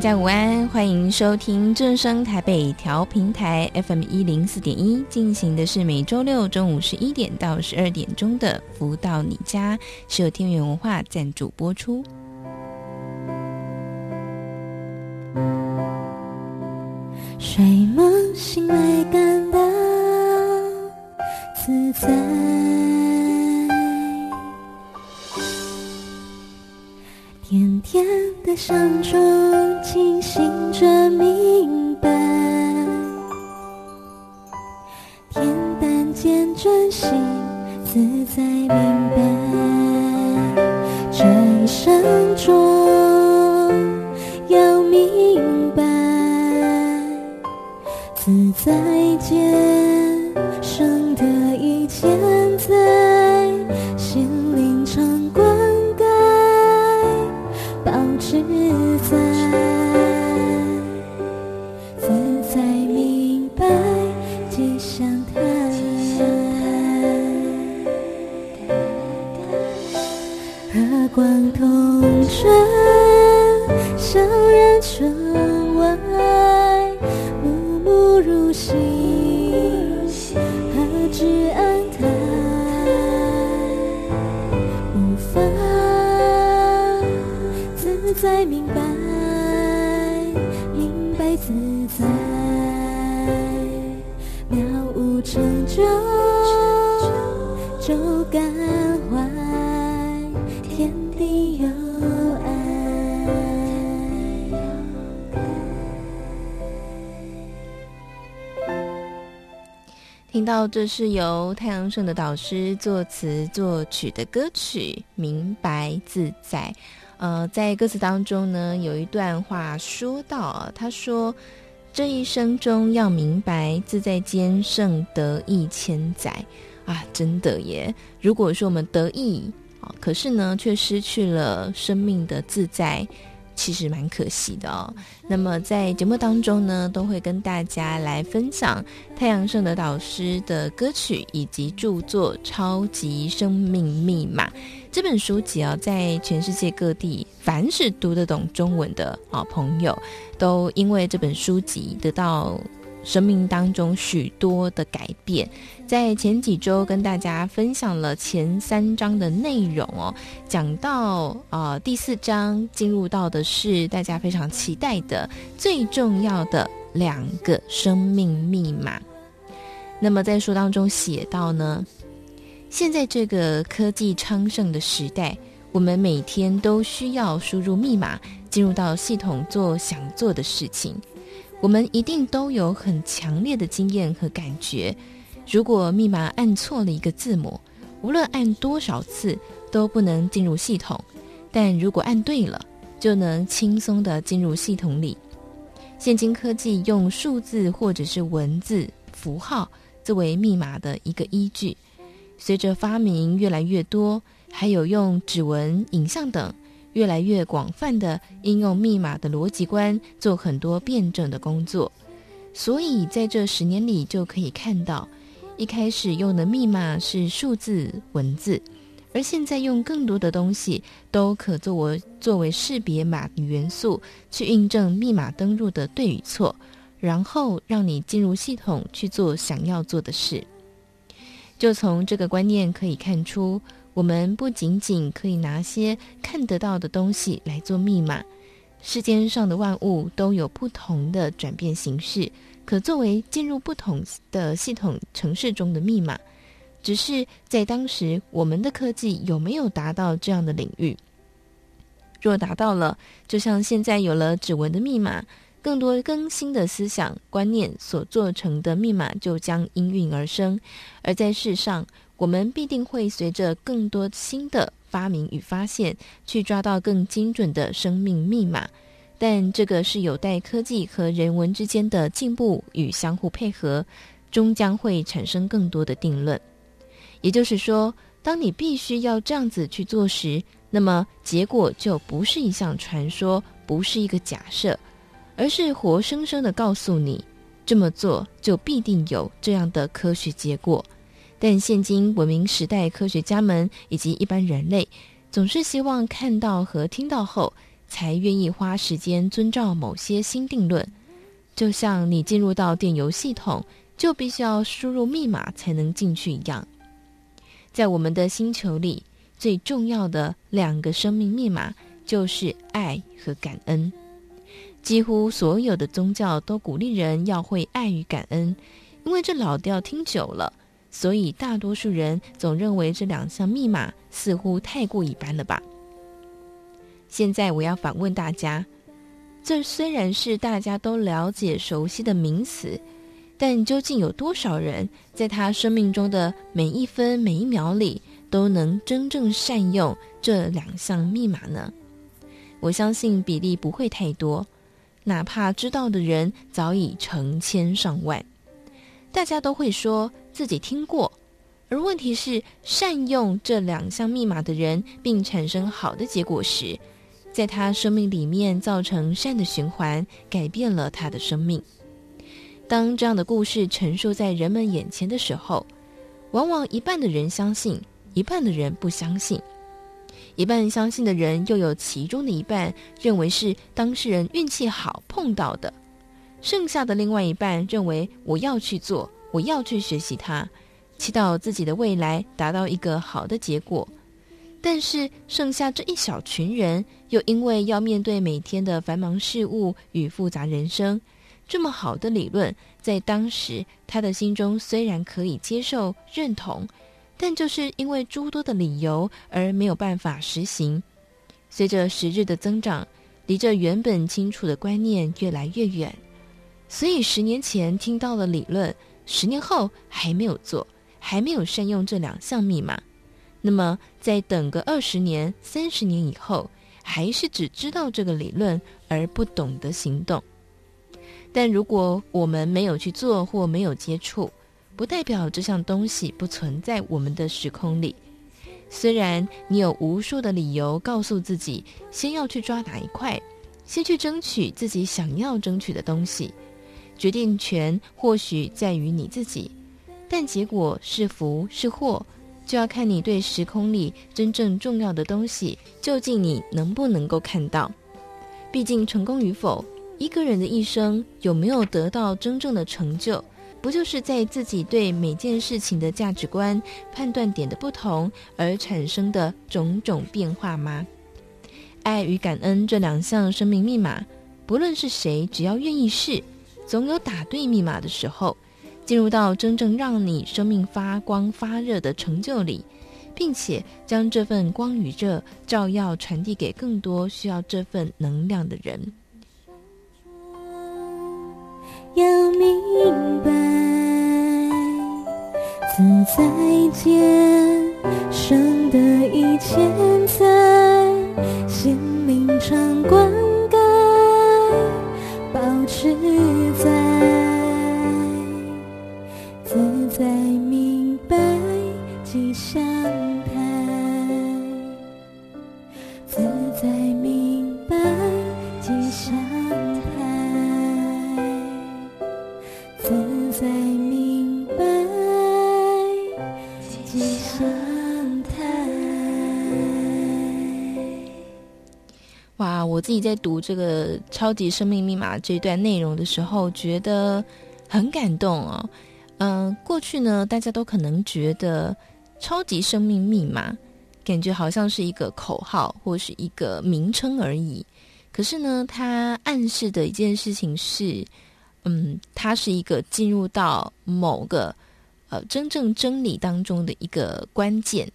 家午安，欢迎收听正声台北调频台 FM 一零四点一，进行的是每周六中午十一点到十二点钟的《福到你家》，是由天元文化赞助播出。睡梦醒来感到自在。甜甜的香中清醒着明白，恬淡间专心自在明何止安泰无法自在明白明白自到这是由太阳盛的导师作词作曲的歌曲《明白自在》。呃，在歌词当中呢，有一段话说到，他说：“这一生中要明白，自在间胜得意千载。”啊，真的耶！如果说我们得意啊，可是呢，却失去了生命的自在。其实蛮可惜的哦。那么在节目当中呢，都会跟大家来分享太阳盛德导师的歌曲以及著作《超级生命密码》这本书籍啊，在全世界各地，凡是读得懂中文的啊朋友，都因为这本书籍得到。生命当中许多的改变，在前几周跟大家分享了前三章的内容哦，讲到呃第四章进入到的是大家非常期待的最重要的两个生命密码。那么在书当中写到呢，现在这个科技昌盛的时代，我们每天都需要输入密码进入到系统做想做的事情。我们一定都有很强烈的经验和感觉。如果密码按错了一个字母，无论按多少次都不能进入系统；但如果按对了，就能轻松地进入系统里。现今科技用数字或者是文字符号作为密码的一个依据，随着发明越来越多，还有用指纹、影像等。越来越广泛的应用密码的逻辑观，做很多辩证的工作。所以在这十年里，就可以看到，一开始用的密码是数字文字，而现在用更多的东西都可作为作为识别码的元素，去印证密码登入的对与错，然后让你进入系统去做想要做的事。就从这个观念可以看出。我们不仅仅可以拿些看得到的东西来做密码，世间上的万物都有不同的转变形式，可作为进入不同的系统城市中的密码。只是在当时，我们的科技有没有达到这样的领域？若达到了，就像现在有了指纹的密码，更多更新的思想观念所做成的密码就将应运而生。而在世上，我们必定会随着更多新的发明与发现，去抓到更精准的生命密码。但这个是有待科技和人文之间的进步与相互配合，终将会产生更多的定论。也就是说，当你必须要这样子去做时，那么结果就不是一项传说，不是一个假设，而是活生生的告诉你，这么做就必定有这样的科学结果。但现今文明时代，科学家们以及一般人类，总是希望看到和听到后，才愿意花时间遵照某些新定论，就像你进入到电邮系统，就必须要输入密码才能进去一样。在我们的星球里，最重要的两个生命密码就是爱和感恩。几乎所有的宗教都鼓励人要会爱与感恩，因为这老调听久了，所以大多数人总认为这两项密码似乎太过一般了吧。现在我要反问大家：这虽然是大家都了解、熟悉的名词，但究竟有多少人在他生命中的每一分每一秒里都能真正善用这两项密码呢？我相信比例不会太多，哪怕知道的人早已成千上万。大家都会说自己听过，而问题是，善用这两项密码的人，并产生好的结果时，在他生命里面造成善的循环，改变了他的生命。当这样的故事陈述在人们眼前的时候，往往一半的人相信，一半的人不相信。一半相信的人，又有其中的一半认为是当事人运气好碰到的，剩下的另外一半认为我要去做，我要去学习它，祈祷自己的未来达到一个好的结果。但是剩下这一小群人，又因为要面对每天的繁忙事务与复杂人生，这么好的理论，在当时他的心中虽然可以接受认同，但就是因为诸多的理由而没有办法实行。随着时日的增长，离这原本清楚的观念越来越远，所以十年前听到了理论，十年后还没有做，还没有善用这两项密码。那么，再等个二十年、三十年以后，还是只知道这个理论而不懂得行动。但如果我们没有去做或没有接触，不代表这项东西不存在我们的时空里。虽然你有无数的理由告诉自己，先要去抓哪一块，先去争取自己想要争取的东西，决定权或许在于你自己，但结果是福是祸，就要看你对时空里真正重要的东西，究竟你能不能够看到。毕竟成功与否，一个人的一生有没有得到真正的成就，不就是在自己对每件事情的价值观、判断点的不同而产生的种种变化吗？爱与感恩这两项生命密码，不论是谁，只要愿意试，总有打对密码的时候。进入到真正让你生命发光发热的成就里，并且将这份光与热照耀传递给更多需要这份能量的人。要明白，自在间生的一切在心灵常灌溉，保持在明白吉祥台，自在明白吉祥台，自在明白吉祥台。哇，我自己在读这个《超级生命密码》这段内容的时候，觉得很感动哦。嗯、过去呢，大家都可能觉得“超级生命密码”感觉好像是一个口号或是一个名称而已。可是呢，它暗示的一件事情是，嗯，它是一个进入到某个呃真正真理当中的一个关键。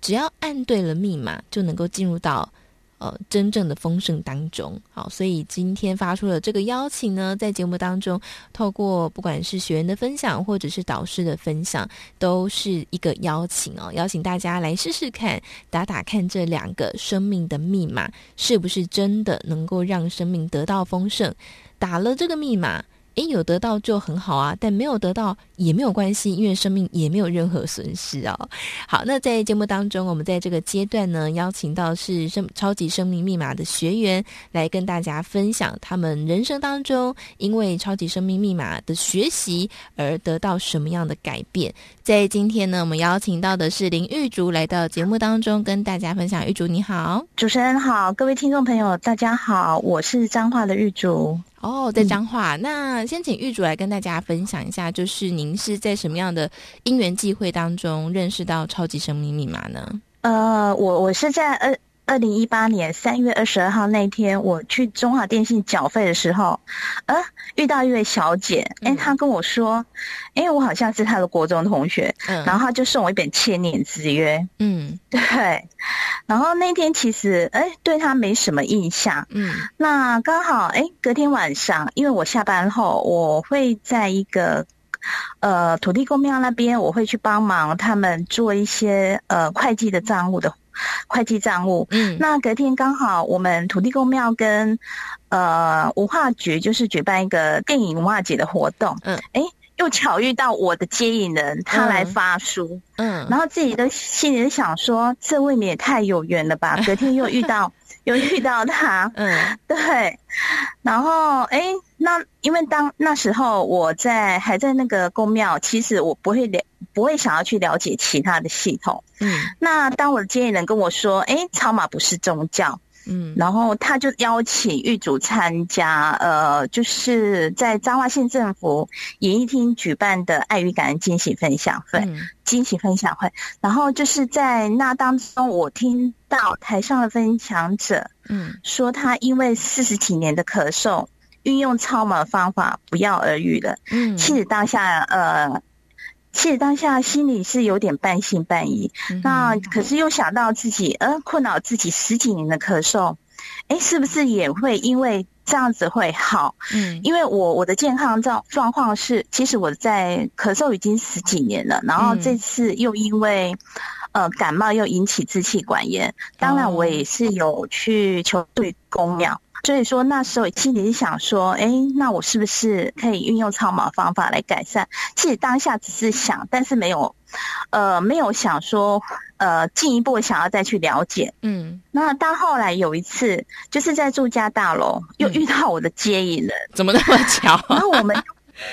只要按对了密码，就能够进入到呃真正的丰盛当中。好，所以今天发出了这个邀请呢，在节目当中，透过不管是学员的分享，或者是导师的分享，都是一个邀请哦，邀请大家来试试看，打打看这两个生命的密码是不是真的能够让生命得到丰盛。打了这个密码。诶，有得到就很好啊，但没有得到也没有关系，因为生命也没有任何损失哦。好，那在节目当中，我们在这个阶段呢，邀请到是生超级生命密码的学员来跟大家分享他们人生当中因为超级生命密码的学习而得到什么样的改变。在今天呢，我们邀请到的是林玉竹来到节目当中跟大家分享。玉竹你好，主持人好，各位听众朋友大家好，我是彰化的玉竹。哦，在彰化，嗯、那先请玉主来跟大家分享一下，就是您是在什么样的因缘际会当中认识到超级生命密码呢？呃，我我是在二二零一八年三月二十二号那天，我去中华电信缴费的时候，呃，遇到一位小姐，哎、欸，她跟我说，哎、欸，我好像是她的国中同学，嗯，然后她就送我一本千年之约，嗯，对。然后那天其实，哎，对她没什么印象。嗯，那刚好，哎，隔天晚上，因为我下班后，我会在一个呃土地公庙那边，我会去帮忙他们做一些呃会计的账务的会计账务。嗯，那隔天刚好我们土地公庙跟呃文化局就是举办一个电影文化节的活动。嗯，哎。又巧遇到我的接引人，他来发书，嗯，然后自己的心里想说，这未免也太有缘了吧。隔天又遇到，又遇到他，嗯，对。然后，哎，那因为当那时候我在还在那个宫庙，其实我不会了，不会想要去了解其他的系统，嗯。那当我的接引人跟我说，哎，超马不是宗教。嗯，然后他就邀请玉主参加，呃，就是在彰化县政府演艺厅举办的爱与感恩惊喜分享会，嗯、惊喜分享会。然后就是在那当中，我听到台上的分享者，嗯，说他因为四十几年的咳嗽，运用超模方法不药而愈了。嗯，其实当下，呃。其实当下心里是有点半信半疑，嗯、那可是又想到自己呃困扰自己十几年的咳嗽，哎，是不是也会因为这样子会好？嗯，因为我我的健康状状况是，其实我在咳嗽已经十几年了，然后这次又因为、嗯、呃感冒又引起支气管炎，当然我也是有去求助宫庙。所以说那时候心里想说，哎，那我是不是可以运用超马方法来改善？其实当下只是想，但是没有，呃，没有想说，呃，进一步想要再去了解。嗯，那到后来有一次，就是在住家大楼又遇到我的接引人，怎么那么巧？然后我们。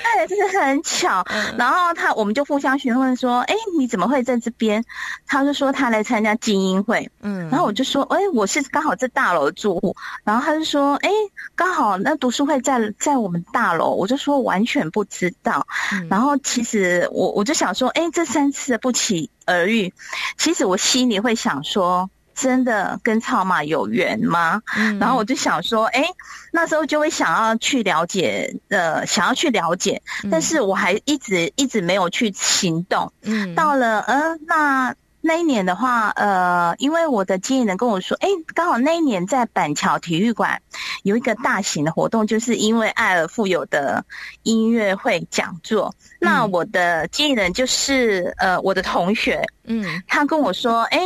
哎，真的很巧。然后他，我们就互相询问说：“哎，你怎么会在这边？”他就说他来参加精英会。嗯，然后我就说：“哎，我是刚好在大楼住户。”然后他就说：“哎，刚好那读书会在在我们大楼。”我就说完全不知道。然后其实我我就想说：“哎，这三次不期而遇，其实我心里会想说。”真的跟草马有缘吗？嗯，然后我就想说，哎，那时候就会想要去了解，呃，想要去了解，但是我还一直一直没有去行动。嗯，到了，呃，那。那一年的话，呃，因为我的经纪人跟我说，哎，刚好那一年在板桥体育馆有一个大型的活动，就是因为爱而富有的音乐会讲座。嗯、那我的经纪人就是呃我的同学，嗯，他跟我说，哎，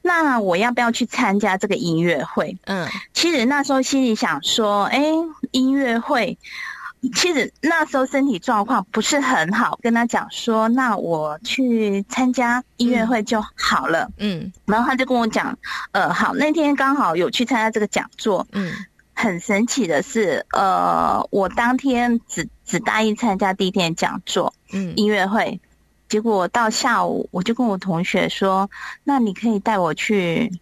那我要不要去参加这个音乐会？嗯，其实那时候心里想说，哎，音乐会。其实那时候身体状况不是很好，跟他讲说，那我去参加音乐会就好了。嗯，然后他就跟我讲，呃，好，那天刚好有去参加这个讲座。嗯，很神奇的是，呃，我当天只只答应参加第一天讲座，嗯，音乐会。结果到下午，我就跟我同学说：“那你可以带我去，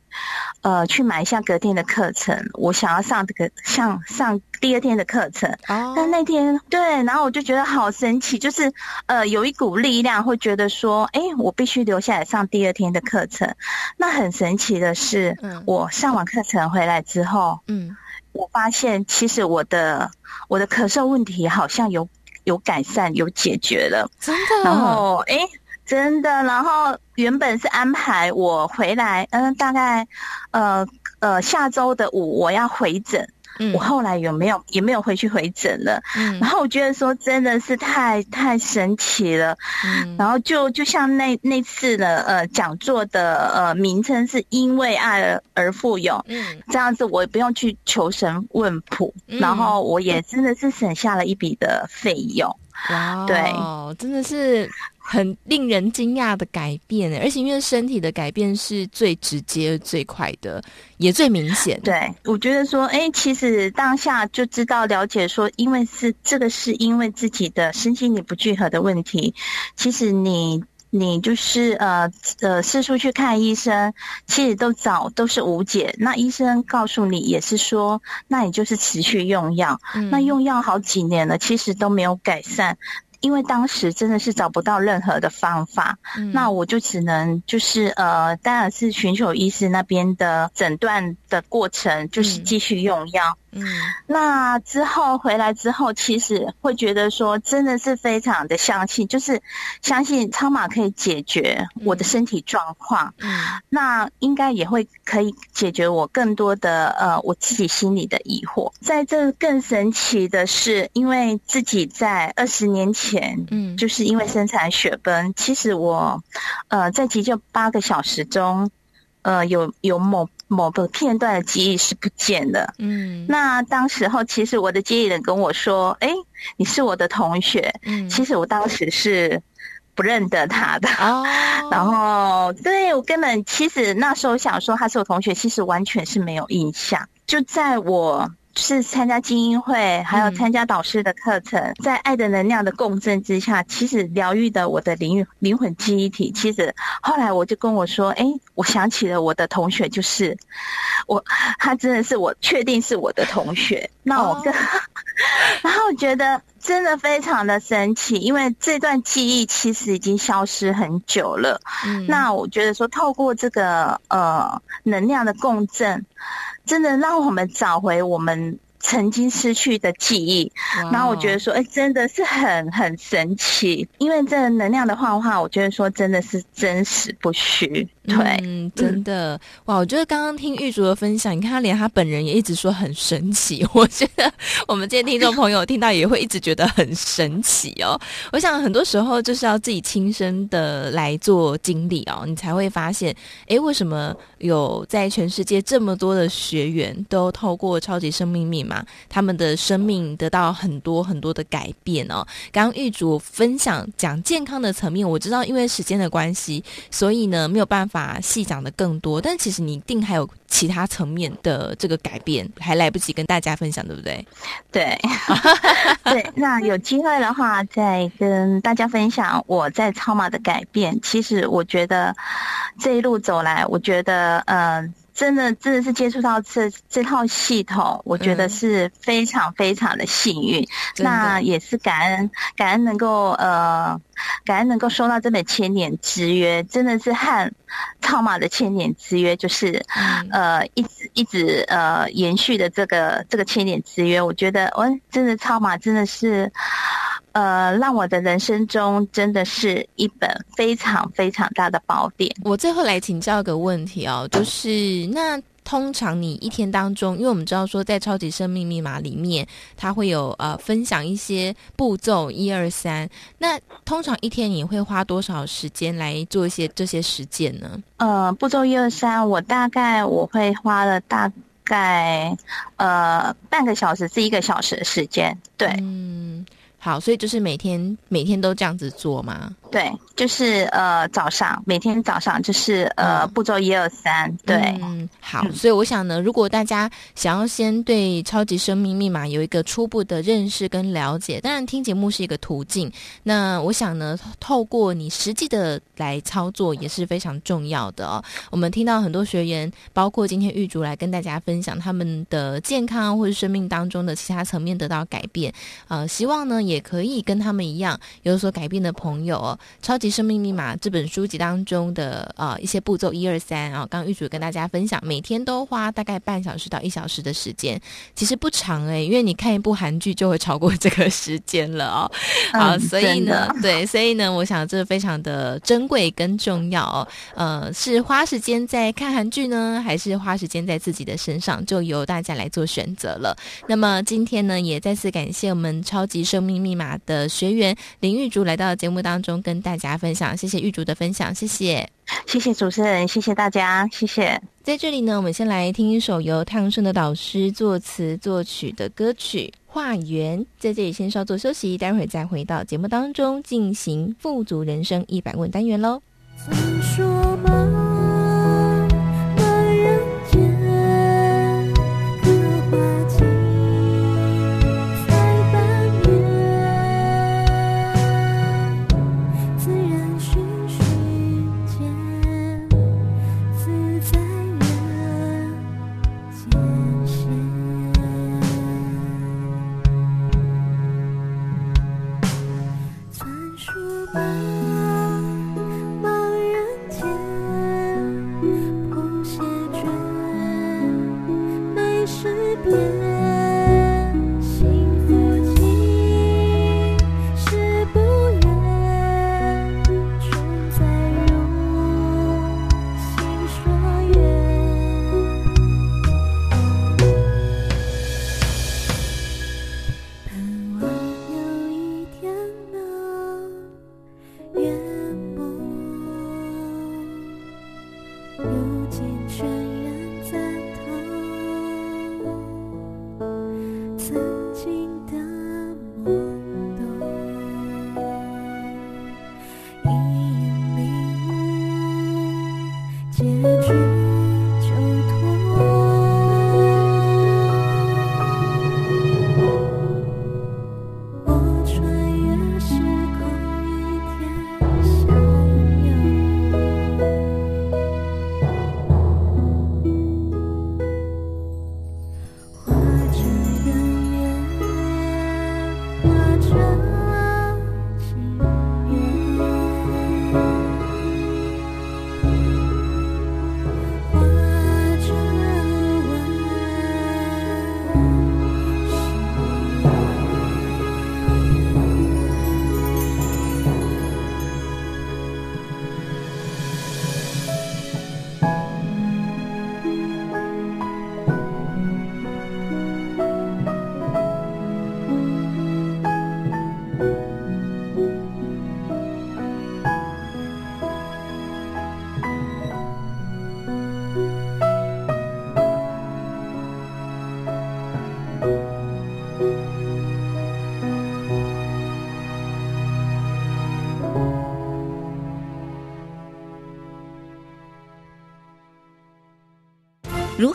呃，去买一下隔天的课程。我想要上这个，上上第二天的课程。哦，但那天对，然后我就觉得好神奇，就是呃，有一股力量会觉得说，哎，我必须留下来上第二天的课程。那很神奇的是，嗯，我上完课程回来之后，嗯，我发现其实我的我的咳嗽问题好像有。”有改善，有解决了，真的。然后，哎，真的。然后原本是安排我回来，嗯、呃，大概呃呃下周的五我要回诊。嗯，我后来有没有也没有回去回诊了。嗯，然后我觉得说真的是太太神奇了。嗯，然后就就像那那次的呃讲座的呃名称是因为爱而而富有。嗯，这样子我也不用去求神问卜，嗯，然后我也真的是省下了一笔的费用。哇，对，真的是。很令人惊讶的改变，而且因为身体的改变是最直接、最快的，也最明显。对，我觉得说，哎，其实当下就知道了解说，因为是这个是因为自己的身心理不聚合的问题。其实你你就是呃呃四处去看医生，其实都找都是无解。那医生告诉你也是说，那你就是持续用药，嗯、那用药好几年了，其实都没有改善。因为当时真的是找不到任何的方法，嗯、那我就只能就是呃，当然是寻求医师那边的诊断的过程，就是继续用药。嗯嗯，那之后回来之后，其实会觉得说，真的是非常的相信，就是相信超马可以解决我的身体状况。嗯，那应该也会可以解决我更多的呃我自己心里的疑惑。在这更神奇的是，因为自己在二十年前，嗯，就是因为生产血崩，其实我呃在急救八个小时中，呃有有某。某个片段的记忆是不见的。嗯，那当时候其实我的接忆人跟我说：“哎，你是我的同学。”嗯，其实我当时是不认得他的。哦，然后对我根本其实那时候想说他是我同学，其实完全是没有印象。就在我。是参加精英会，还有参加导师的课程，嗯、在爱的能量的共振之下，其实疗愈的我的灵灵魂记忆体。其实后来我就跟我说：“哎，我想起了我的同学，就是我，他真的是我确定是我的同学。”那我跟，哦、然后我觉得真的非常的神奇，因为这段记忆其实已经消失很久了。嗯，那我觉得说透过这个呃能量的共振。真的让我们找回我们曾经失去的记忆然后我觉得说，哎，真的是很很神奇，因为这能量的幻化，我觉得说真的是真实不虚。对，嗯，真的哇！我觉得刚刚听玉竹的分享，你看他连他本人也一直说很神奇。我觉得我们这些听众朋友听到也会一直觉得很神奇哦。我想很多时候就是要自己亲身的来做经历哦，你才会发现，哎，为什么有在全世界这么多的学员都透过超级生命密码，他们的生命得到很多很多的改变哦。刚刚玉竹分享讲健康的层面，我知道因为时间的关系，所以呢没有办法。把戏讲的更多，但其实你一定还有其他层面的这个改变，还来不及跟大家分享，对不对？对，对，那有机会的话再跟大家分享我在超马的改变。其实我觉得这一路走来，我觉得嗯。呃真的，真的是接触到这这套系统，我觉得是非常非常的幸运。嗯、那也是感恩，感恩能够呃，感恩能够收到这本千年之约，真的是和超马的千年之约，就是、嗯、呃一直一直呃延续的这个这个千年之约。我觉得，我真的超马真的是。呃，让我的人生中真的是一本非常非常大的宝典。我最后来请教一个问题哦，就是那通常你一天当中，因为我们知道说在超级生命密码里面，它会有呃分享一些步骤一二三，那通常一天你会花多少时间来做一些这些实践呢？呃，步骤一二三，我大概我会花了大概呃半个小时至一个小时的时间，对。嗯好，所以就是每天每天都这样子做吗？对，就是呃早上每天早上就是呃、嗯、步骤一二三，对，嗯，好，所以我想呢，如果大家想要先对超级生命密码有一个初步的认识跟了解，当然听节目是一个途径，那我想呢，透过你实际的来操作也是非常重要的哦。我们听到很多学员，包括今天玉竹来跟大家分享他们的健康或者生命当中的其他层面得到改变，呃，希望呢也。也可以跟他们一样有所改变的朋友，《超级生命密码》这本书籍当中的呃一些步骤一二三啊，刚刚玉主跟大家分享，每天都花大概半小时到一小时的时间，其实不长诶、欸，因为你看一部韩剧就会超过这个时间了哦。好，嗯、所以呢，对，所以呢，我想这非常的珍贵跟重要哦。呃，是花时间在看韩剧呢，还是花时间在自己的身上，就由大家来做选择了。那么今天呢，也再次感谢我们超级生命密码的学员林玉竹来到节目当中跟大家分享，谢谢玉竹的分享，谢谢，谢谢主持人，谢谢大家，谢谢。在这里呢，我们先来听一首由太阳盛德导师作词作曲的歌曲《化缘》，在这里先稍作休息，待会儿再回到节目当中进行富足人生一百问单元喽。曾说吗？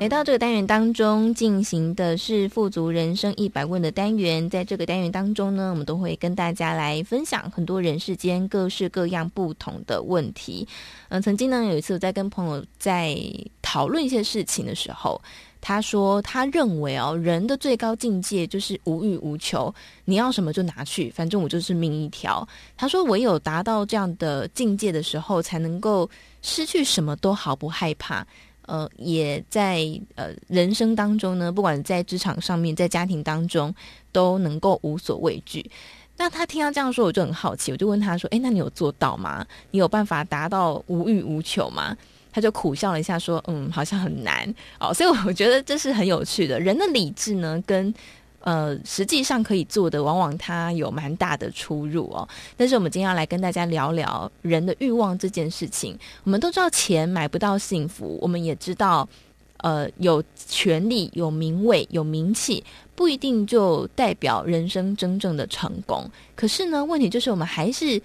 来到这个单元当中，进行的是富足人生一百问的单元。在这个单元当中呢，我们都会跟大家来分享很多人世间各式各样不同的问题。嗯、曾经呢，有一次我在跟朋友在讨论一些事情的时候，他说他认为哦，人的最高境界就是无欲无求，你要什么就拿去，反正我就是命一条。他说唯有达到这样的境界的时候，才能够失去什么都毫不害怕。呃，也在呃人生当中呢，不管在职场上面，在家庭当中，都能够无所畏惧。那他听到这样说，我就很好奇，我就问他说：“诶，那你有做到吗？你有办法达到无欲无求吗？”他就苦笑了一下，说：“嗯，好像很难哦。”所以我觉得这是很有趣的，人的理智呢，跟。呃，实际上可以做的，往往它有蛮大的出入哦。但是我们今天要来跟大家聊聊人的欲望这件事情。我们都知道钱买不到幸福，我们也知道，呃，有权力、有名位、有名气，不一定就代表人生真正的成功。可是呢，问题就是我们还是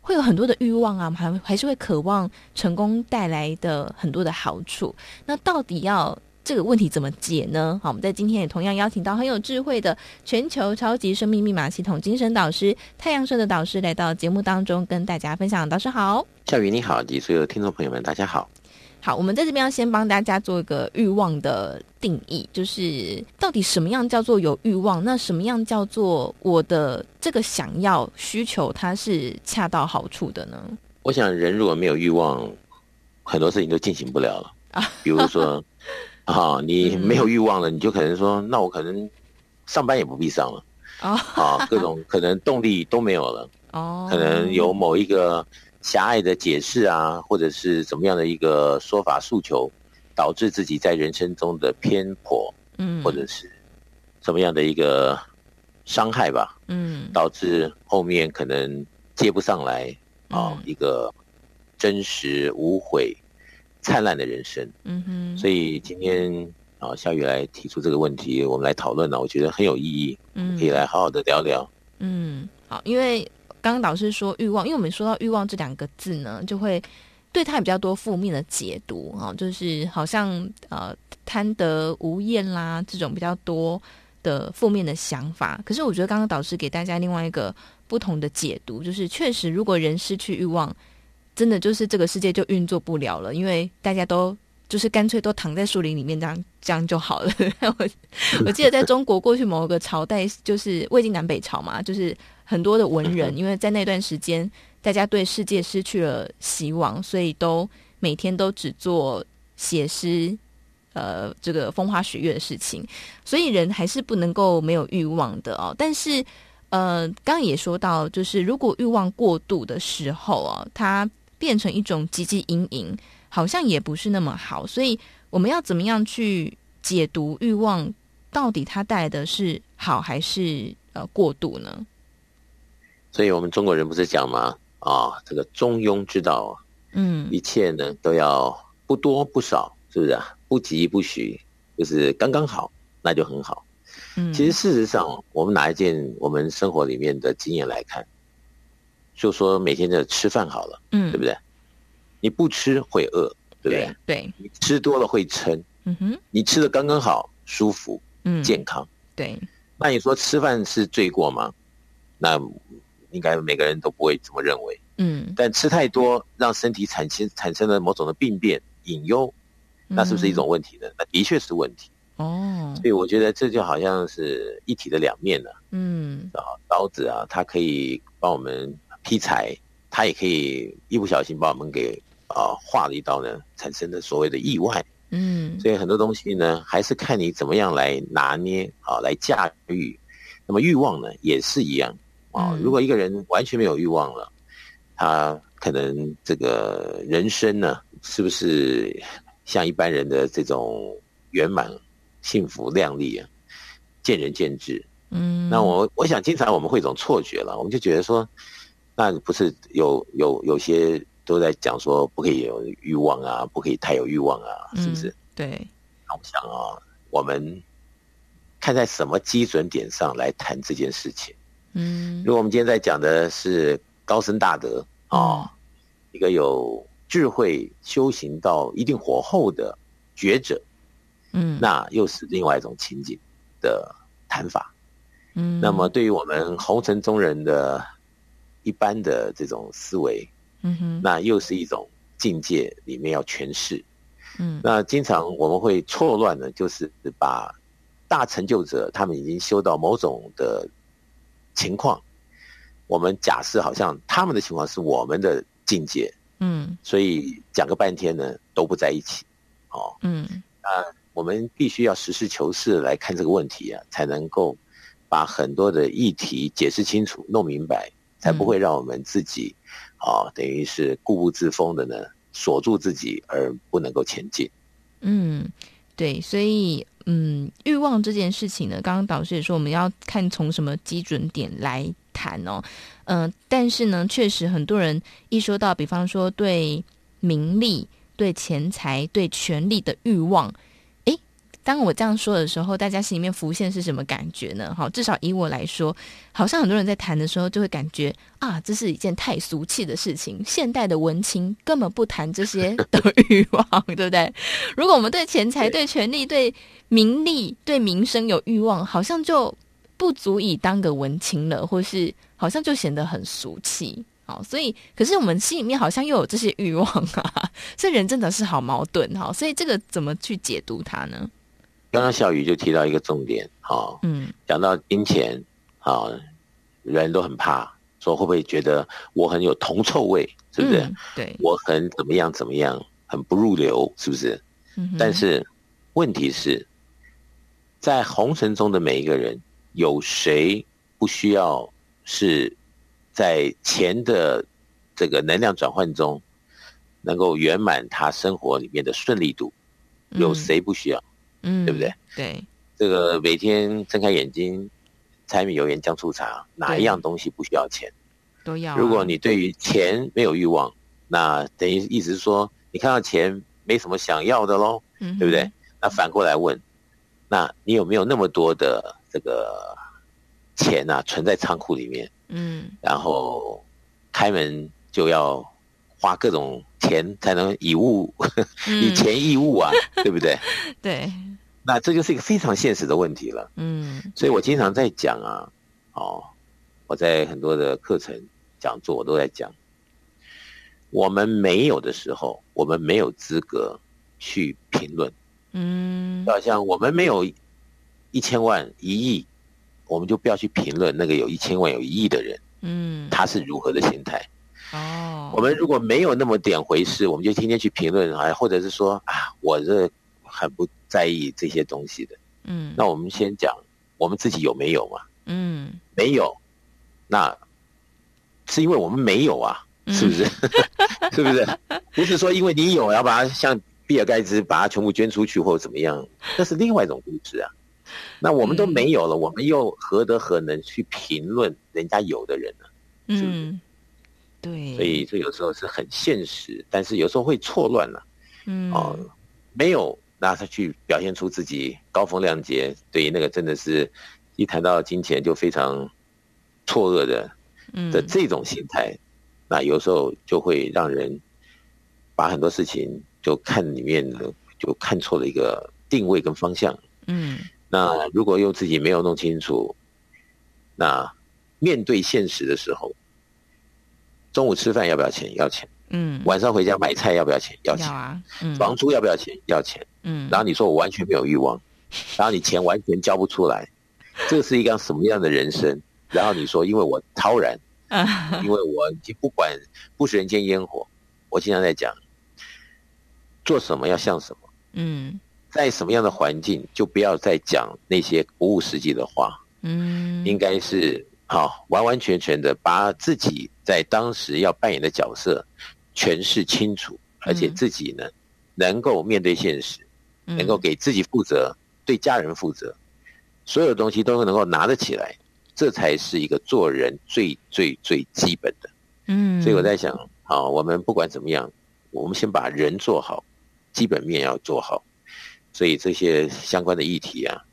会有很多的欲望啊，还还是会渴望成功带来的很多的好处。那到底要这个问题怎么解呢？好，我们在今天也同样邀请到很有智慧的全球超级生命密码系统精神导师太阳社的导师来到节目当中跟大家分享。导师好，夏雨你好，及所有的听众朋友们，大家好。好，我们在这边要先帮大家做一个欲望的定义，就是到底什么样叫做有欲望？那什么样叫做我的这个想要需求它是恰到好处的呢？我想，人如果没有欲望，很多事情都进行不了了啊。比如说。啊，你没有欲望了，你就可能说，那我可能上班也不必上了。啊，各种 可能动力都没有了。哦，可能有某一个狭隘的解释啊，或者是怎么样的一个说法诉求，导致自己在人生中的偏颇，嗯，或者是什么样的一个伤害吧，嗯，导致后面可能接不上来啊，一个真实无悔。灿烂的人生，嗯哼，所以今天啊，夏雨来提出这个问题，我们来讨论呢，我觉得很有意义，嗯，可以来好好的聊聊，嗯，好，因为刚刚导师说欲望，因为我们说到欲望这两个字呢，就会对他比较多负面的解读啊，就是好像呃贪得无厌啦这种比较多的负面的想法。可是我觉得刚刚导师给大家另外一个不同的解读，就是确实如果人失去欲望。真的就是这个世界就运作不了了，因为大家都就是干脆都躺在树林里面，这样这样就好了。我 我记得在中国过去某个朝代，就是魏晋南北朝嘛，就是很多的文人，因为在那段时间大家对世界失去了希望，所以都每天都只做写诗，呃，这个风花雪月的事情。所以人还是不能够没有欲望的哦。但是呃，刚刚也说到，就是如果欲望过度的时候啊，它变成一种汲汲营营，好像也不是那么好。所以我们要怎么样去解读欲望？到底它带来的是好还是呃过度呢？所以我们中国人不是讲吗？啊，这个中庸之道，嗯，一切呢都要不多不少，是不是啊？不急不徐，就是刚刚好，那就很好。嗯，其实事实上，我们拿一件我们生活里面的经验来看。就说每天的吃饭好了，嗯，对不对？你不吃会饿，对不对？对，你吃多了会撑，嗯哼。你吃的刚刚好，舒服，嗯，健康，对。那你说吃饭是罪过吗？那应该每个人都不会这么认为，嗯。但吃太多，让身体产生产生了某种的病变、隐忧，那是不是一种问题呢？那的确是问题。哦，所以我觉得这就好像是一体的两面了。嗯，啊，刀子啊，它可以帮我们。劈柴，他也可以一不小心把我们给啊划了一刀呢，产生的所谓的意外。嗯，所以很多东西呢，还是看你怎么样来拿捏啊，来驾驭。那么欲望呢，也是一样啊。如果一个人完全没有欲望了，他可能这个人生呢，是不是像一般人的这种圆满、幸福、亮丽啊？见仁见智。嗯，那我我想，经常我们会有一种错觉了，我们就觉得说。那不是有有有些都在讲说不可以有欲望啊，不可以太有欲望啊，是不是？嗯、对。那我想啊，我们看在什么基准点上来谈这件事情？嗯，如果我们今天在讲的是高僧大德啊，一个有智慧修行到一定火候的觉者，嗯，那又是另外一种情景的谈法。嗯，那么对于我们红尘中人的。一般的这种思维，嗯哼，那又是一种境界里面要诠释，嗯，那经常我们会错乱呢，就是把大成就者他们已经修到某种的情况，我们假设好像他们的情况是我们的境界，嗯，所以讲个半天呢都不在一起，哦，嗯，那我们必须要实事求是来看这个问题啊，才能够把很多的议题解释清楚、弄明白。才不会让我们自己，啊，等于是固步自封的呢，锁住自己而不能够前进。嗯，对，所以，嗯，欲望这件事情呢，刚刚导师也说，我们要看从什么基准点来谈哦。嗯、呃，但是呢，确实很多人一说到，比方说对名利、对钱财、对权力的欲望，诶，当我这样说的时候，大家心里面浮现是什么感觉呢？好，至少以我来说，好像很多人在谈的时候就会感觉啊，这是一件太俗气的事情。现代的文青根本不谈这些的欲望，对不对？如果我们对钱财、对权力、对名利、对名声有欲望，好像就不足以当个文青了，或是好像就显得很俗气。好，所以可是我们心里面好像又有这些欲望啊，这人真的是好矛盾哈。所以这个怎么去解读它呢？刚刚小雨就提到一个重点，哈，嗯，讲到金钱，啊，人都很怕，说会不会觉得我很有铜臭味，是不是？嗯、对，我很怎么样怎么样，很不入流，是不是？嗯、但是问题是，在红尘中的每一个人，有谁不需要是？在钱的这个能量转换中，能够圆满他生活里面的顺利度，有谁不需要？嗯，对不对？对，这个每天睁开眼睛，柴米油盐酱醋茶，哪一样东西不需要钱？都要。如果你对于钱没有欲望，那等于意思是说，你看到钱没什么想要的喽，对不对？那反过来问，那你有没有那么多的这个钱啊，存在仓库里面？嗯，然后开门就要花各种钱才能以物、嗯、以钱易物啊，对不对？对，那这就是一个非常现实的问题了。嗯，所以我经常在讲啊，哦，我在很多的课程讲座我都在讲，我们没有的时候，我们没有资格去评论。嗯，就好像我们没有一千万、一亿。我们就不要去评论那个有一千万、有一亿的人，嗯，他是如何的心态。哦，我们如果没有那么点回事，我们就天天去评论啊，或者是说啊，我这很不在意这些东西的。嗯，那我们先讲我们自己有没有嘛？嗯，没有，那是因为我们没有啊，是不是？嗯、是不是？不是说因为你有，要把它像比尔盖茨把它全部捐出去或者怎么样，那是另外一种故事啊。那我们都没有了，嗯、我们又何德何能去评论人家有的人呢？是不是？嗯，对。所以这有时候是很现实，但是有时候会错乱了。嗯，哦，没有，那他去表现出自己高风亮节，对于那个真的是，一谈到金钱就非常错愕的，嗯的这种心态，那有时候就会让人把很多事情就看里面的，就看错了一个定位跟方向。嗯。那如果又自己没有弄清楚，那面对现实的时候，中午吃饭要不要钱？要钱。嗯。晚上回家买菜要不要钱？要钱。要啊。嗯。房租要不要钱？要钱。嗯。然后你说我完全没有欲望，然后你钱完全交不出来，这是一个什么样的人生？然后你说因为我超然，因为我已经不管不食人间烟火，我经常在讲，做什么要像什么。嗯。在什么样的环境，就不要再讲那些不务实际的话。嗯，应该是好，完完全全的把自己在当时要扮演的角色诠释清楚，而且自己呢，能够面对现实，能够给自己负责，对家人负责，所有东西都能够拿得起来，这才是一个做人最最最基本的。嗯，所以我在想，啊，我们不管怎么样，我们先把人做好，基本面要做好。所以这些相关的议题啊，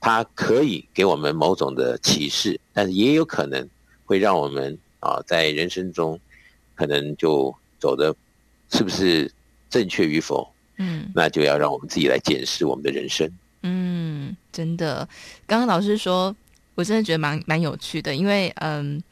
它可以给我们某种的启示，但是也有可能会让我们啊，在人生中可能就走的是不是正确与否？嗯，那就要让我们自己来检视我们的人生。嗯，真的，刚刚老师说，我真的觉得蛮蛮有趣的，因为嗯。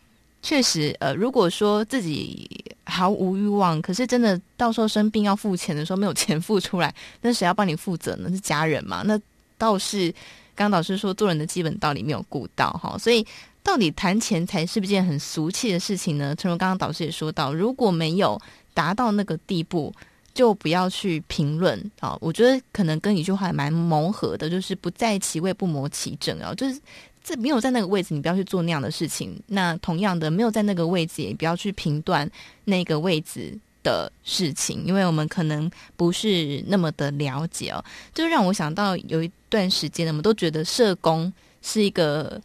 确实，呃，如果说自己毫无欲望，可是真的到时候生病要付钱的时候没有钱付出来，那谁要帮你负责呢？是家人嘛？那倒是刚刚老师说做人的基本道理没有顾到哈，所以到底谈钱财是不是件很俗气的事情呢？正如刚刚导师也说到，如果没有达到那个地步，就不要去评论啊。我觉得可能跟一句话蛮谋合的，就是不在其位不谋其政啊，就是。这没有在那个位置，你不要去做那样的事情。那同样的，没有在那个位置，也不要去评断那个位置的事情，因为我们可能不是那么的了解哦。就让我想到有一段时间，我们都觉得社工是一个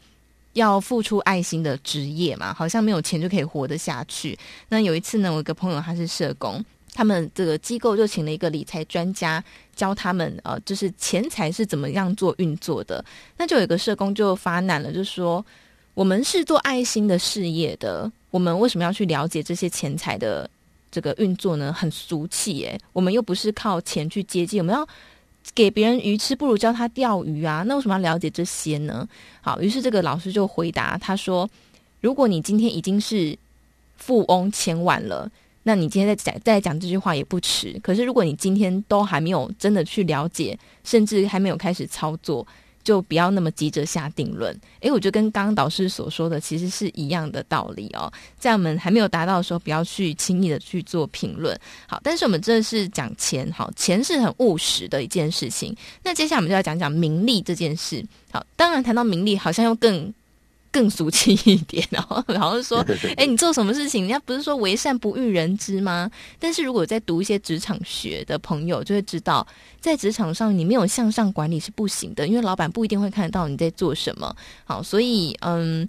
要付出爱心的职业嘛，好像没有钱就可以活得下去。那有一次呢，我一个朋友他是社工，他们这个机构就请了一个理财专家教他们，呃，就是钱财是怎么样做运作的。那就有一个社工就发难了，就说我们是做爱心的事业的，我们为什么要去了解这些钱财的这个运作呢？很俗气耶，我们又不是靠钱去接近，我们要。给别人鱼吃，不如教他钓鱼啊！那为什么要了解这些呢？好，于是这个老师就回答他说：“如果你今天已经是富翁千万了，那你今天再讲再讲这句话也不迟。可是如果你今天都还没有真的去了解，甚至还没有开始操作。”就不要那么急着下定论。诶，我觉得跟刚刚导师所说的其实是一样的道理哦。在我们还没有达到的时候，不要去轻易的去做评论。好，但是我们这是讲钱，好，钱是很务实的一件事情。那接下来我们就要讲讲名利这件事。好，当然谈到名利，好像又更。更俗气一点，然后然后说，哎，你做什么事情？人家不是说为善不欲人知吗？但是如果在读一些职场学的朋友就会知道，在职场上你没有向上管理是不行的，因为老板不一定会看得到你在做什么。好，所以嗯，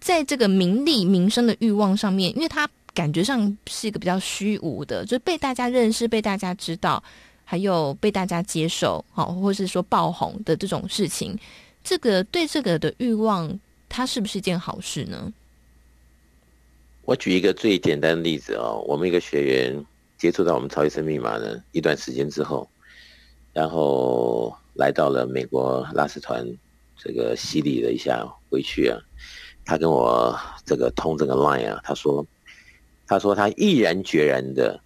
在这个名利名声的欲望上面，因为它感觉上是一个比较虚无的，就被大家认识、被大家知道，还有被大家接受，好，或是说爆红的这种事情，这个对这个的欲望。它是不是一件好事呢？我举一个最简单的例子哦，我们一个学员接触到我们超级生密码呢，一段时间之后，然后来到了美国拉斯团，这个洗礼了一下回去啊，他跟我这个通这个 line 啊，他说，他说他毅然决然的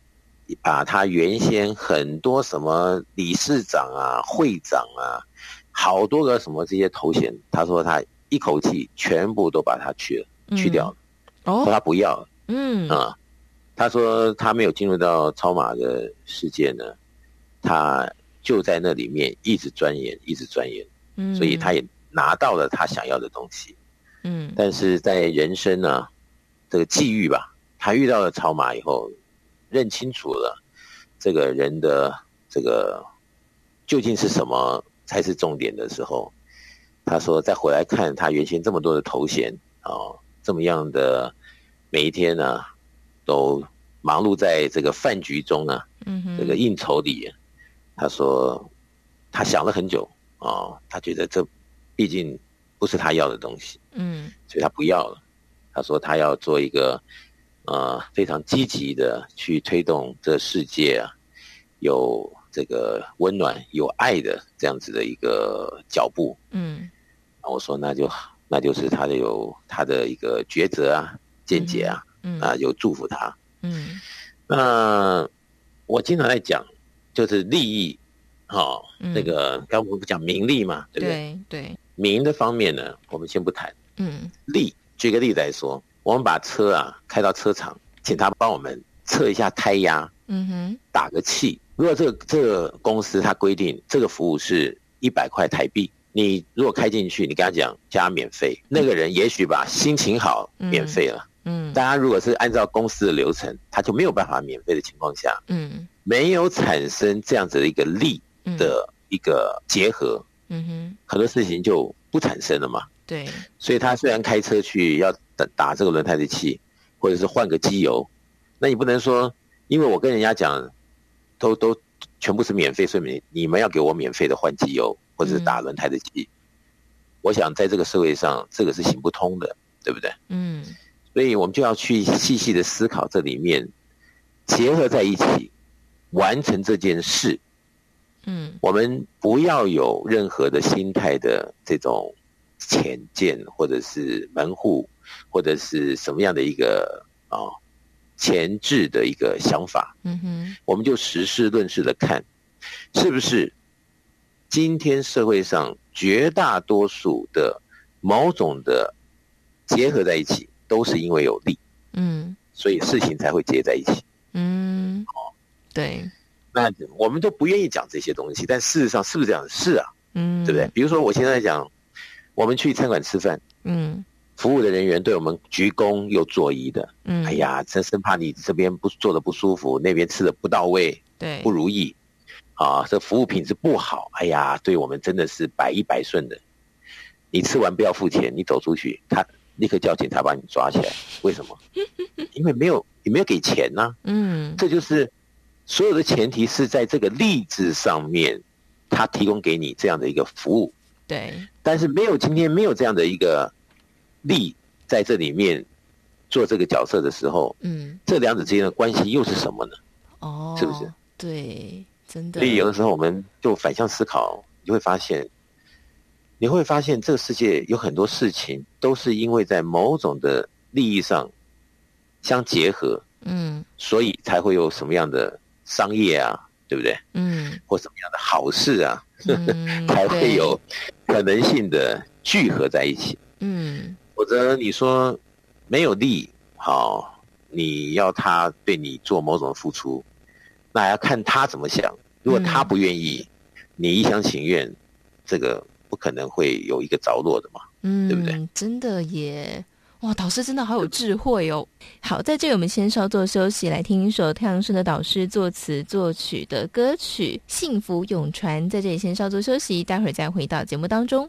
把他原先很多什么理事长啊、会长啊，好多个什么这些头衔，他说他。一口气全部都把它去了，去掉了。哦，说他不要了。嗯啊，他说他没有进入到超马的世界呢，他就在那里面一直钻研，一直钻研。嗯，所以他也拿到了他想要的东西。嗯，但是在人生呢，这个际遇吧，他遇到了超马以后，认清楚了这个人的这个究竟是什么才是重点的时候。他说：“再回来看他原先这么多的头衔啊、哦，这么样的每一天呢，都忙碌在这个饭局中呢，嗯，这个应酬里。他说，他想了很久啊、哦，他觉得这毕竟不是他要的东西，嗯，所以他不要了。他说他要做一个呃非常积极的去推动这世界啊，有这个温暖、有爱的这样子的一个脚步，嗯。”我说那就那就是他的有他的一个抉择啊，见解啊，嗯，啊，有祝福他，嗯，那我经常在讲，就是利益，好，那个刚我们不讲名利嘛，对不对？对，名的方面呢，我们先不谈，嗯，利，举个例子来说，我们把车啊开到车厂，请他帮我们测一下胎压，嗯哼，打个气，如果这个这个公司它规定这个服务是一百块台币。你如果开进去，你跟他讲加免费，那个人也许吧心情好，免费了。嗯，大家如果是按照公司的流程，他就没有办法免费的情况下，嗯，没有产生这样子的一个利的一个结合，嗯哼，很多事情就不产生了嘛。对，所以他虽然开车去要打打这个轮胎的气，或者是换个机油，那你不能说，因为我跟人家讲，都都全部是免费，所以你你们要给我免费的换机油。或者是打轮胎的气，嗯，我想在这个社会上，这个是行不通的，对不对？嗯，所以我们就要去细细的思考这里面，结合在一起，完成这件事。嗯，我们不要有任何的心态的这种浅见，或者是门户，或者是什么样的一个啊前置的一个想法。嗯哼，我们就实事论事的看，是不是？今天社会上绝大多数的某种的结合在一起，都是因为有利，嗯，所以事情才会结在一起，嗯，哦，对，那我们都不愿意讲这些东西，但事实上是不是这样？是啊，嗯，对不对？比如说我现在讲，我们去餐馆吃饭，嗯，服务的人员对我们鞠躬又作揖的，嗯，哎呀，真生怕你这边不做的不舒服，那边吃的不到位，对，不如意。啊，这服务品质不好，哎呀，对我们真的是百依百顺的。你吃完不要付钱，你走出去，他立刻叫警察把你抓起来。为什么？因为没有，你没有给钱呐、啊。嗯，这就是所有的前提是在这个利字上面，他提供给你这样的一个服务。对。但是没有今天没有这样的一个利在这里面做这个角色的时候，嗯，这两者之间的关系又是什么呢？哦，是不是？对，真的。所以有的时候我们就反向思考，你会发现，你会发现这个世界有很多事情都是因为在某种的利益上相结合，嗯，所以才会有什么样的。商业啊，对不对？嗯，或什么样的好事啊，嗯、才会有可能性的聚合在一起。嗯，否则你说没有利，好，你要他对你做某种付出，那要看他怎么想。如果他不愿意，嗯、你一厢情愿，这个不可能会有一个着落的嘛。嗯，对不对？真的耶。哇，导师真的好有智慧哦！好，在这里我们先稍作休息，来听一首太阳升的导师作词作曲的歌曲《幸福永传》。在这里先稍作休息，待会儿再回到节目当中。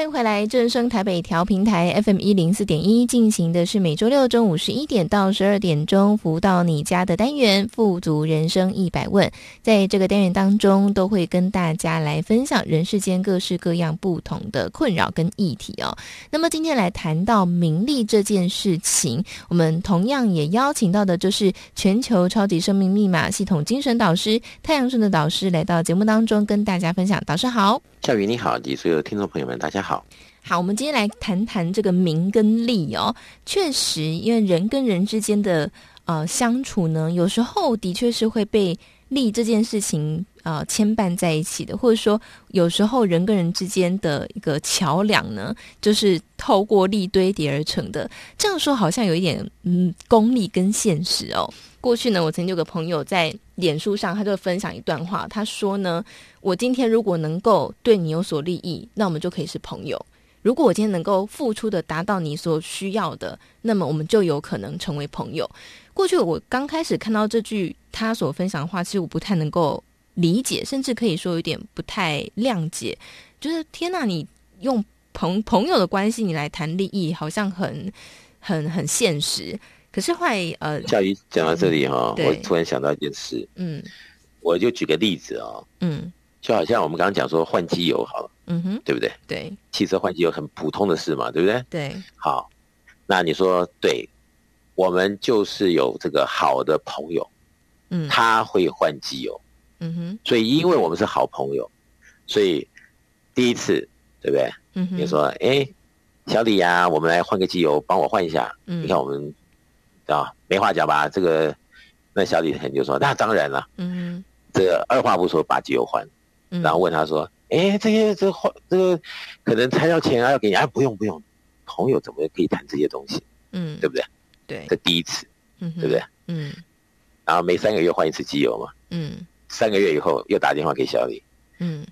欢迎回来，正声台北调频台 FM 一零四点一进行的是每周六中午十一点到十二点钟服务到你家的单元《富足人生一百问》。在这个单元当中，都会跟大家来分享人世间各式各样不同的困扰跟议题哦。那么今天来谈到名利这件事情，我们同样也邀请到的就是全球超级生命密码系统精神导师太阳盛德导师来到节目当中跟大家分享。导师好。夏雨你好，及所有听众朋友们，大家好。好好，我们今天来谈谈这个名跟利哦。确实，因为人跟人之间的呃相处呢，有时候的确是会被利这件事情呃牵绊在一起的，或者说有时候人跟人之间的一个桥梁呢，就是透过利堆叠而成的。这样说好像有一点嗯功利跟现实哦。过去呢，我曾经有个朋友在脸书上，他就分享一段话，他说呢。我今天如果能够对你有所利益，那我们就可以是朋友；如果我今天能够付出的达到你所需要的，那么我们就有可能成为朋友。过去我刚开始看到这句他所分享的话，其实我不太能够理解，甚至可以说有点不太谅解。就是天哪，你用朋朋友的关系你来谈利益，好像很很很现实。可是后来呃，夏瑜讲到这里哈、嗯，我突然想到一件事，嗯，我就举个例子啊、哦，嗯。就好像我们刚刚讲说换机油好了，嗯哼，对不对？对，汽车换机油很普通的事嘛，对不对？对。好，那你说对，我们就是有这个好的朋友，嗯，他会换机油，嗯哼，所以因为我们是好朋友，所以第一次对不对？嗯哼，你说哎，小李呀，我们来换个机油，帮我换一下。嗯，你看我们啊，没话讲吧？这个那小李很就说那当然了，嗯，这个二话不说把机油换，然后问他说。哎，这些这换这个可能拆掉钱啊要给你啊，不用不用，朋友怎么可以谈这些东西？嗯，对不对？对，这第一次，嗯，对不对？嗯，然后每三个月换一次机油嘛，嗯，三个月以后又打电话给小李，嗯，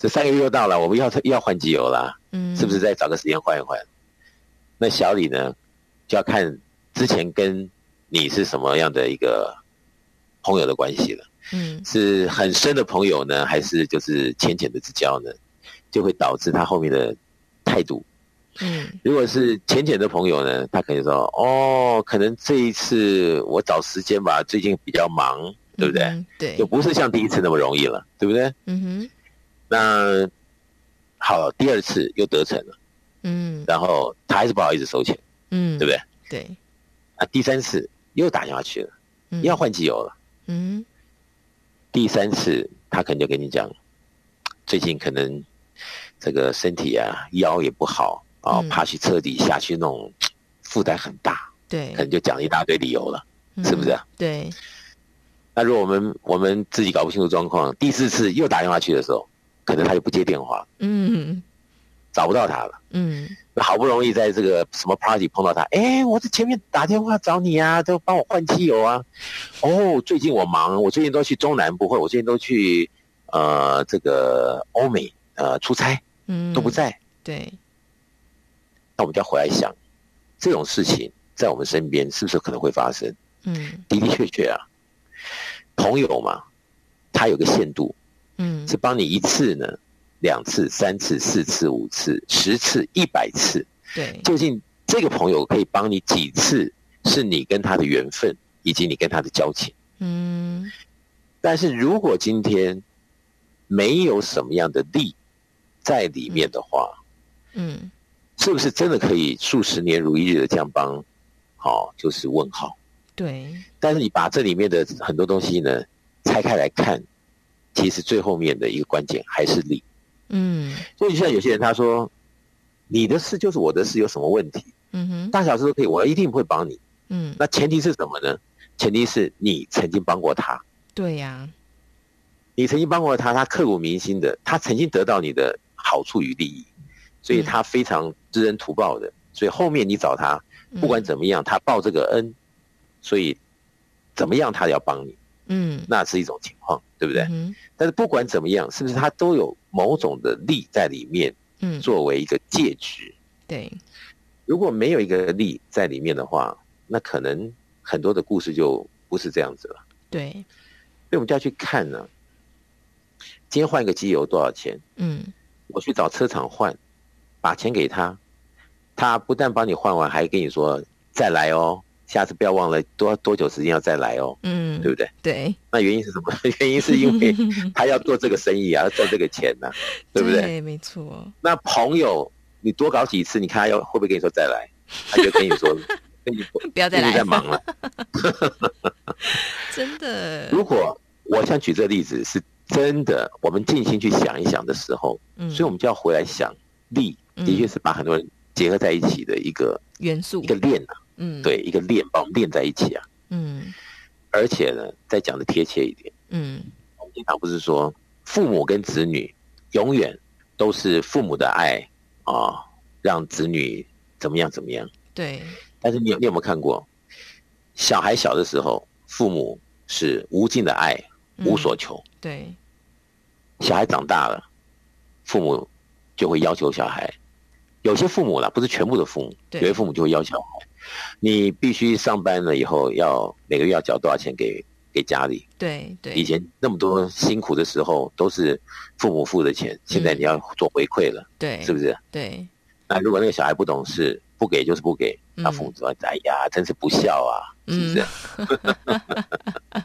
这三个月又到了，我们要要换机油了，嗯，是不是再找个时间换一换？那小李呢，就要看之前跟你是什么样的一个朋友的关系了。嗯，是很深的朋友呢，还是就是浅浅的之交呢？就会导致他后面的态度。嗯，如果是浅浅的朋友呢，他可能说：“哦，可能这一次我找时间吧，最近比较忙，对不对？”嗯、对，就不是像第一次那么容易了，对不对？嗯哼。那好，第二次又得逞了，嗯，然后他还是不好意思收钱，嗯，对不对？对。啊，第三次又打电话去了，嗯、要换机油了，嗯。第三次，他可能就跟你讲，最近可能这个身体啊，腰也不好啊，怕、去车底下去那种负担很大，对，可能就讲了一大堆理由了，嗯、是不是？对。那如果我们我们自己搞不清楚状况，第四次又打电话去的时候，可能他就不接电话，嗯，找不到他了，嗯。好不容易在这个什么 party 碰到他，哎，我在前面打电话找你啊，都帮我换机油啊。哦，最近我忙，我最近都去中南部，或者我最近都去呃这个欧美呃出差，嗯，都不在。对。那我们就要回来想，这种事情在我们身边是不是可能会发生？嗯，的的确确啊，朋友嘛，他有个限度，嗯，是帮你一次呢。两次、三次、四次、五次、十次、一百次，对，究竟这个朋友可以帮你几次？是你跟他的缘分，以及你跟他的交情。嗯，但是如果今天没有什么样的利在里面的话，嗯，是不是真的可以数十年如一日的这样帮？好、哦，就是问号。对。但是你把这里面的很多东西呢拆开来看，其实最后面的一个关键还是利。嗯，所以像有些人他说，你的事就是我的事，有什么问题？嗯哼，大小事都可以，我一定不会帮你。嗯，那前提是什么呢？前提是你曾经帮过他。对呀、啊，你曾经帮过他，他刻骨铭心的，他曾经得到你的好处与利益，所以他非常知恩图报的。嗯、所以后面你找他，不管怎么样，他报这个恩，所以怎么样他也要帮你。嗯，那是一种情况，对不对？嗯，但是不管怎么样，是不是它都有某种的利在里面？嗯，作为一个介质。对，如果没有一个利在里面的话，那可能很多的故事就不是这样子了。对，所以我们就要去看呢。今天换一个机油多少钱？嗯，我去找车厂换，把钱给他，他不但帮你换完，还跟你说再来哦。下次不要忘了多多久时间要再来哦，嗯，对不对？对，那原因是什么？原因是因为 他要做这个生意啊，要赚这个钱呐、啊，对不对？对，没错。那朋友，你多搞几次，你看他要会不会跟你说再来？他就跟你说，跟你说不要再来，在忙了。真的。如果我想举这个例子，是真的，我们静心去想一想的时候，嗯，所以我们就要回来想，力的确是把很多人结合在一起的一个元素，一个链啊。嗯，对，一个链把我们链在一起啊。嗯，而且呢，再讲的贴切一点，嗯，我们经常不是说父母跟子女永远都是父母的爱啊，让子女怎么样怎么样。对。但是你有你有没有看过，小孩小的时候，父母是无尽的爱，无所求。嗯、对。小孩长大了，父母就会要求小孩，有些父母啦，不是全部的父母，有些父母就会要求小孩。你必须上班了以后，要每个月要缴多少钱给给家里？对对。以前那么多辛苦的时候，都是父母付的钱，现在你要做回馈了，对，是不是？对。那如果那个小孩不懂事，不给就是不给，那父母说：“哎呀，真是不孝啊，是不是？”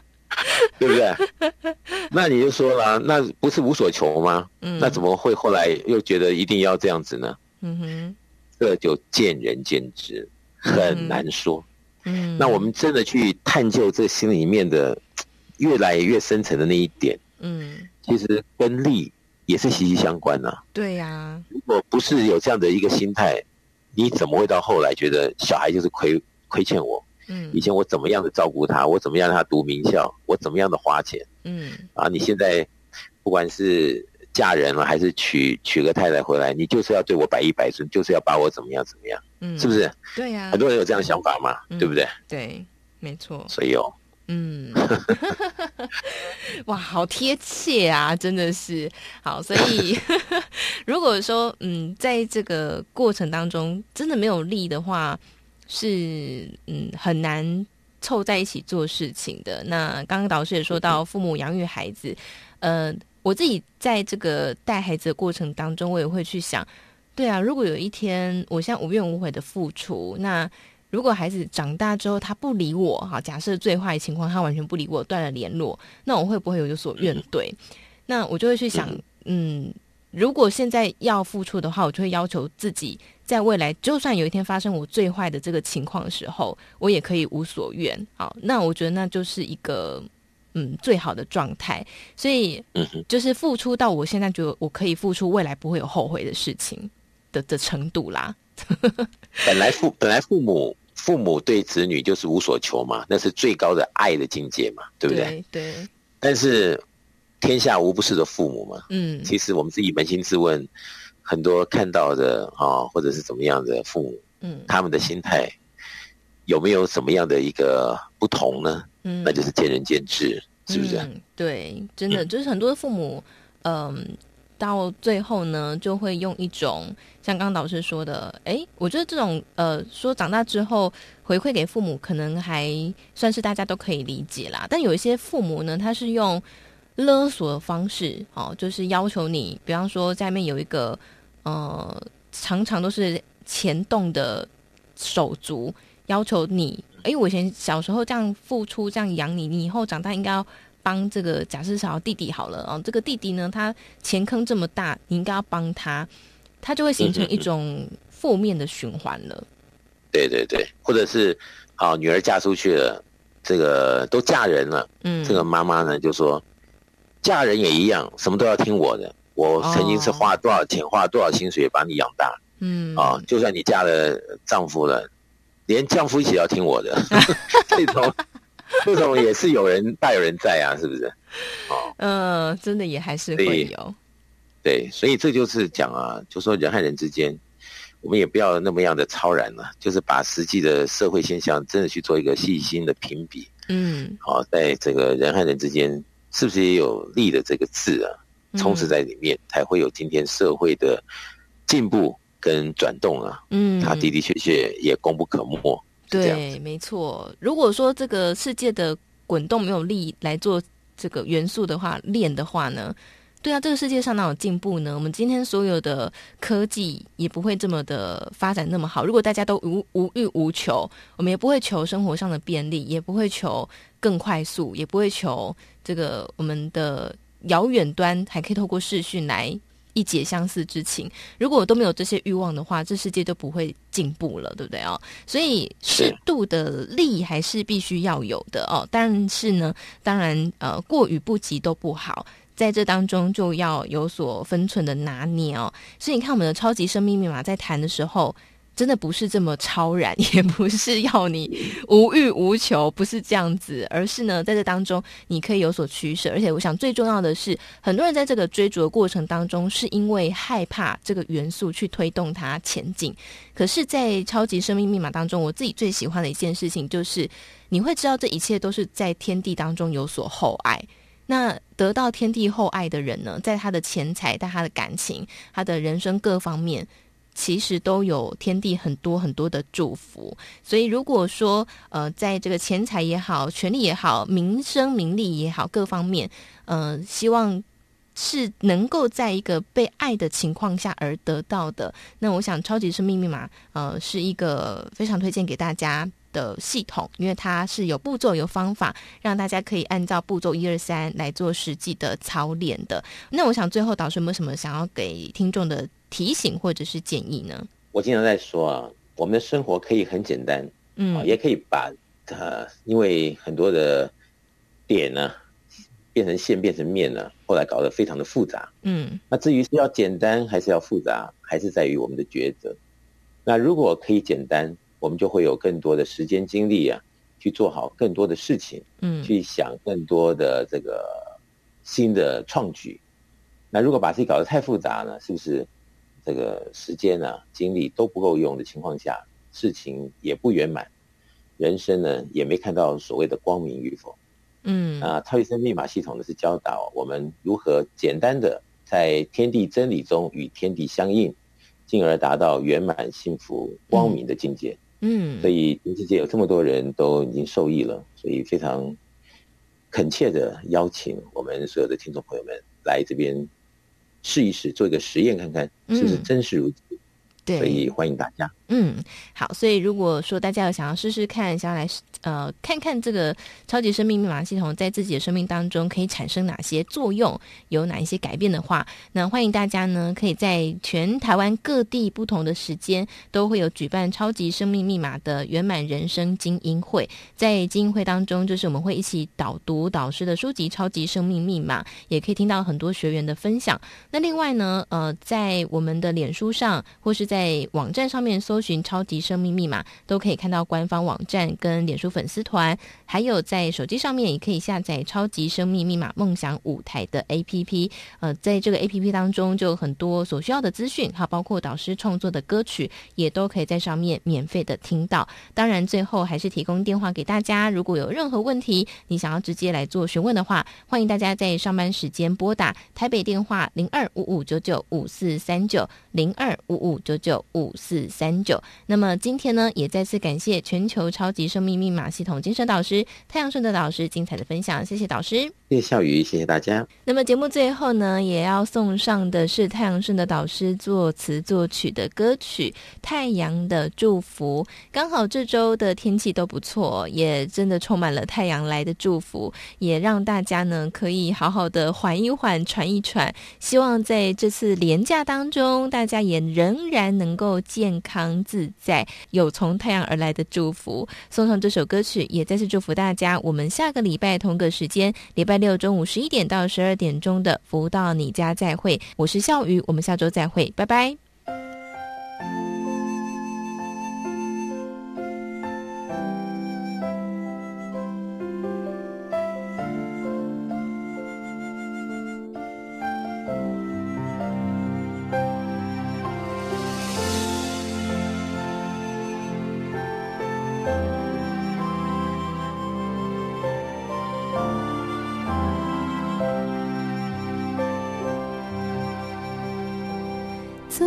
对不对？那你就说了，那不是无所求吗？那怎么会后来又觉得一定要这样子呢？嗯哼，这就见仁见智。很难说。嗯，那我们真的去探究这心里面的越来越深层的那一点，嗯，其实跟利也是息息相关呐、啊。对呀、啊，如果不是有这样的一个心态，你怎么会到后来觉得小孩就是亏亏欠我？嗯，以前我怎么样的照顾他，我怎么样让他读名校，我怎么样的花钱？嗯，啊，你现在不管是嫁人了还是娶娶个太太回来，你就是要对我百依百顺，就是要把我怎么样怎么样？嗯，是不是？对呀、啊，很多人有这样的想法嘛，嗯、对不对？对，没错。所以哦，嗯，哇，好贴切啊，真的是好。所以 如果说嗯，在这个过程当中真的没有利的话，是嗯很难凑在一起做事情的。那刚刚导师也说到，父母养育孩子，呃，我自己在这个带孩子的过程当中，我也会去想。对啊，如果有一天我现在无怨无悔的付出，那如果孩子长大之后他不理我，哈，假设最坏情况他完全不理我，断了联络，那我会不会有有所怨怼？那我就会去想，嗯，如果现在要付出的话，我就会要求自己，在未来就算有一天发生我最坏的这个情况的时候，我也可以无所怨。好，那我觉得那就是一个嗯最好的状态。所以，就是付出到我现在觉得我可以付出，未来不会有后悔的事情。的的程度啦，本来父本来父母父母对子女就是无所求嘛，那是最高的爱的境界嘛，对不对？对。对，但是天下无不是的父母嘛，嗯，其实我们自己扪心自问，很多看到的啊、哦，或者是怎么样的父母，嗯，他们的心态有没有什么样的一个不同呢？嗯，那就是见仁见智，是不是？嗯、对，真的、嗯、就是很多父母，嗯。到最后呢，就会用一种像刚刚导师说的，哎，我觉得这种呃，说长大之后回馈给父母，可能还算是大家都可以理解啦。但有一些父母呢，他是用勒索的方式，哦，就是要求你，比方说下面有一个呃，常常都是钱动的手足，要求你，哎，我以前小时候这样付出，这样养你，你以后长大应该要。帮这个假设小弟弟好了哦，这个弟弟呢，他钱坑这么大，你应该要帮他，他就会形成一种负面的循环了。嗯。对对对，或者是好女儿嫁出去了，这个都嫁人了，嗯，这个妈妈呢就说，嫁人也一样，什么都要听我的。我曾经是花多少钱，哦、花多少薪水把你养大，嗯啊，就算你嫁了丈夫了，连丈夫一起要听我的，这种。这种也是有人大有人在啊，是不是？哦，嗯、呃，真的也还是会有。对，所以这就是讲啊，就说人和人之间，我们也不要那么样的超然了，就是把实际的社会现象真的去做一个细心的评比。嗯，好、哦，在这个人和人之间，是不是也有利的这个字啊，充斥在里面，嗯、才会有今天社会的进步跟转动啊？嗯，它的的确确也功不可没。对，没错。如果说这个世界的滚动没有力来做这个元素的话，链的话呢？对啊，这个世界上哪有进步呢？我们今天所有的科技也不会这么的发展那么好。如果大家都无无欲无求，我们也不会求生活上的便利，也不会求更快速，也不会求这个我们的遥远端还可以透过视讯来。一解相思之情。如果我都没有这些欲望的话，这世界就不会进步了，对不对哦？所以适度的利还是必须要有的哦。但是呢，当然呃，过与不及都不好，在这当中就要有所分寸的拿捏哦。所以你看，我们的超级生命密码在谈的时候。真的不是这么超然，也不是要你无欲无求，不是这样子，而是呢，在这当中你可以有所取舍。而且，我想最重要的是，很多人在这个追逐的过程当中，是因为害怕这个元素去推动它前进。可是，在超级生命密码当中，我自己最喜欢的一件事情，就是你会知道这一切都是在天地当中有所厚爱。那得到天地厚爱的人呢，在他的钱财、在他的感情、他的人生各方面。其实都有天地很多很多的祝福，所以如果说呃，在这个钱财也好、权力也好、名声名利也好各方面，呃，希望是能够在一个被爱的情况下而得到的。那我想，超级生命密码呃是一个非常推荐给大家的系统，因为它是有步骤、有方法，让大家可以按照步骤一二三来做实际的操练的。那我想最后导师有没有什么想要给听众的？提醒或者是建议呢？我经常在说啊，我们的生活可以很简单，嗯，也可以把呃，因为很多的点呢，变成线，变成面呢，后来搞得非常的复杂，嗯，那至于是要简单还是要复杂，还是在于我们的抉择。那如果可以简单，我们就会有更多的时间精力啊，去做好更多的事情，嗯，去想更多的这个新的创举。那如果把自己搞得太复杂呢，是不是这个时间啊、精力都不够用的情况下，事情也不圆满，人生呢也没看到所谓的光明与否？嗯，啊，超级生命密码系统呢是教导我们如何简单的在天地真理中与天地相应，进而达到圆满、幸福、光明的境界。嗯，所以全世界有这么多人都已经受益了，所以非常恳切的邀请我们所有的听众朋友们来这边。试一试，做一个实验，看看是不是真实如此。嗯、对，所以欢迎大家。嗯，好，所以如果说大家有想要试试看，想要来呃看看这个超级生命密码系统在自己的生命当中可以产生哪些作用，有哪一些改变的话，那欢迎大家呢可以在全台湾各地不同的时间都会有举办超级生命密码的圆满人生精英会，在精英会当中，就是我们会一起导读导师的书籍《超级生命密码》，也可以听到很多学员的分享。那另外呢，呃，在我们的脸书上或是在在网站上面搜。寻超级生命密码都可以看到官方网站跟脸书粉丝团，还有在手机上面也可以下载超级生命密码梦想舞台的 APP。呃，在这个 APP 当中就有很多所需要的资讯，哈，包括导师创作的歌曲也都可以在上面免费的听到。当然，最后还是提供电话给大家，如果有任何问题，你想要直接来做询问的话，欢迎大家在上班时间拨打台北电话零二五五九九五四三九零二五五九九五四三九。那么今天呢，也再次感谢全球超级生命密码系统精神导师太阳顺德导师精彩的分享，谢谢导师，谢谢笑宇，谢谢大家。那么节目最后呢，也要送上的是太阳顺德导师作词作曲的歌曲《太阳的祝福》。刚好这周的天气都不错，也真的充满了太阳来的祝福，也让大家呢可以好好的缓一缓、喘一喘。希望在这次连假当中，大家也仍然能够健康。自在有从太阳而来的祝福，送上这首歌曲，也再次祝福大家。我们下个礼拜同个时间，礼拜六中午十一点到十二点钟的福到你家再会。我是笑鱼，我们下周再会，拜拜。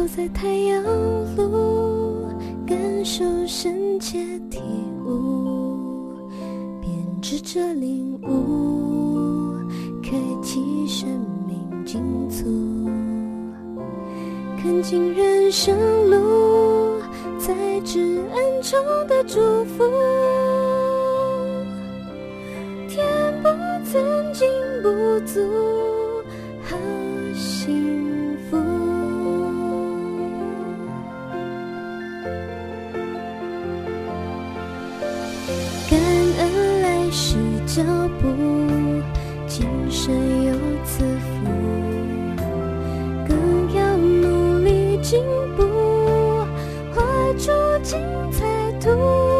走在太阳路，感受深切体悟，编织着领悟，开启生命进足，看尽人生路，在至恩中的祝福，填补曾经不足。限脚步，今生有赐福，更要努力进步，画出精彩图。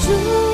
祝。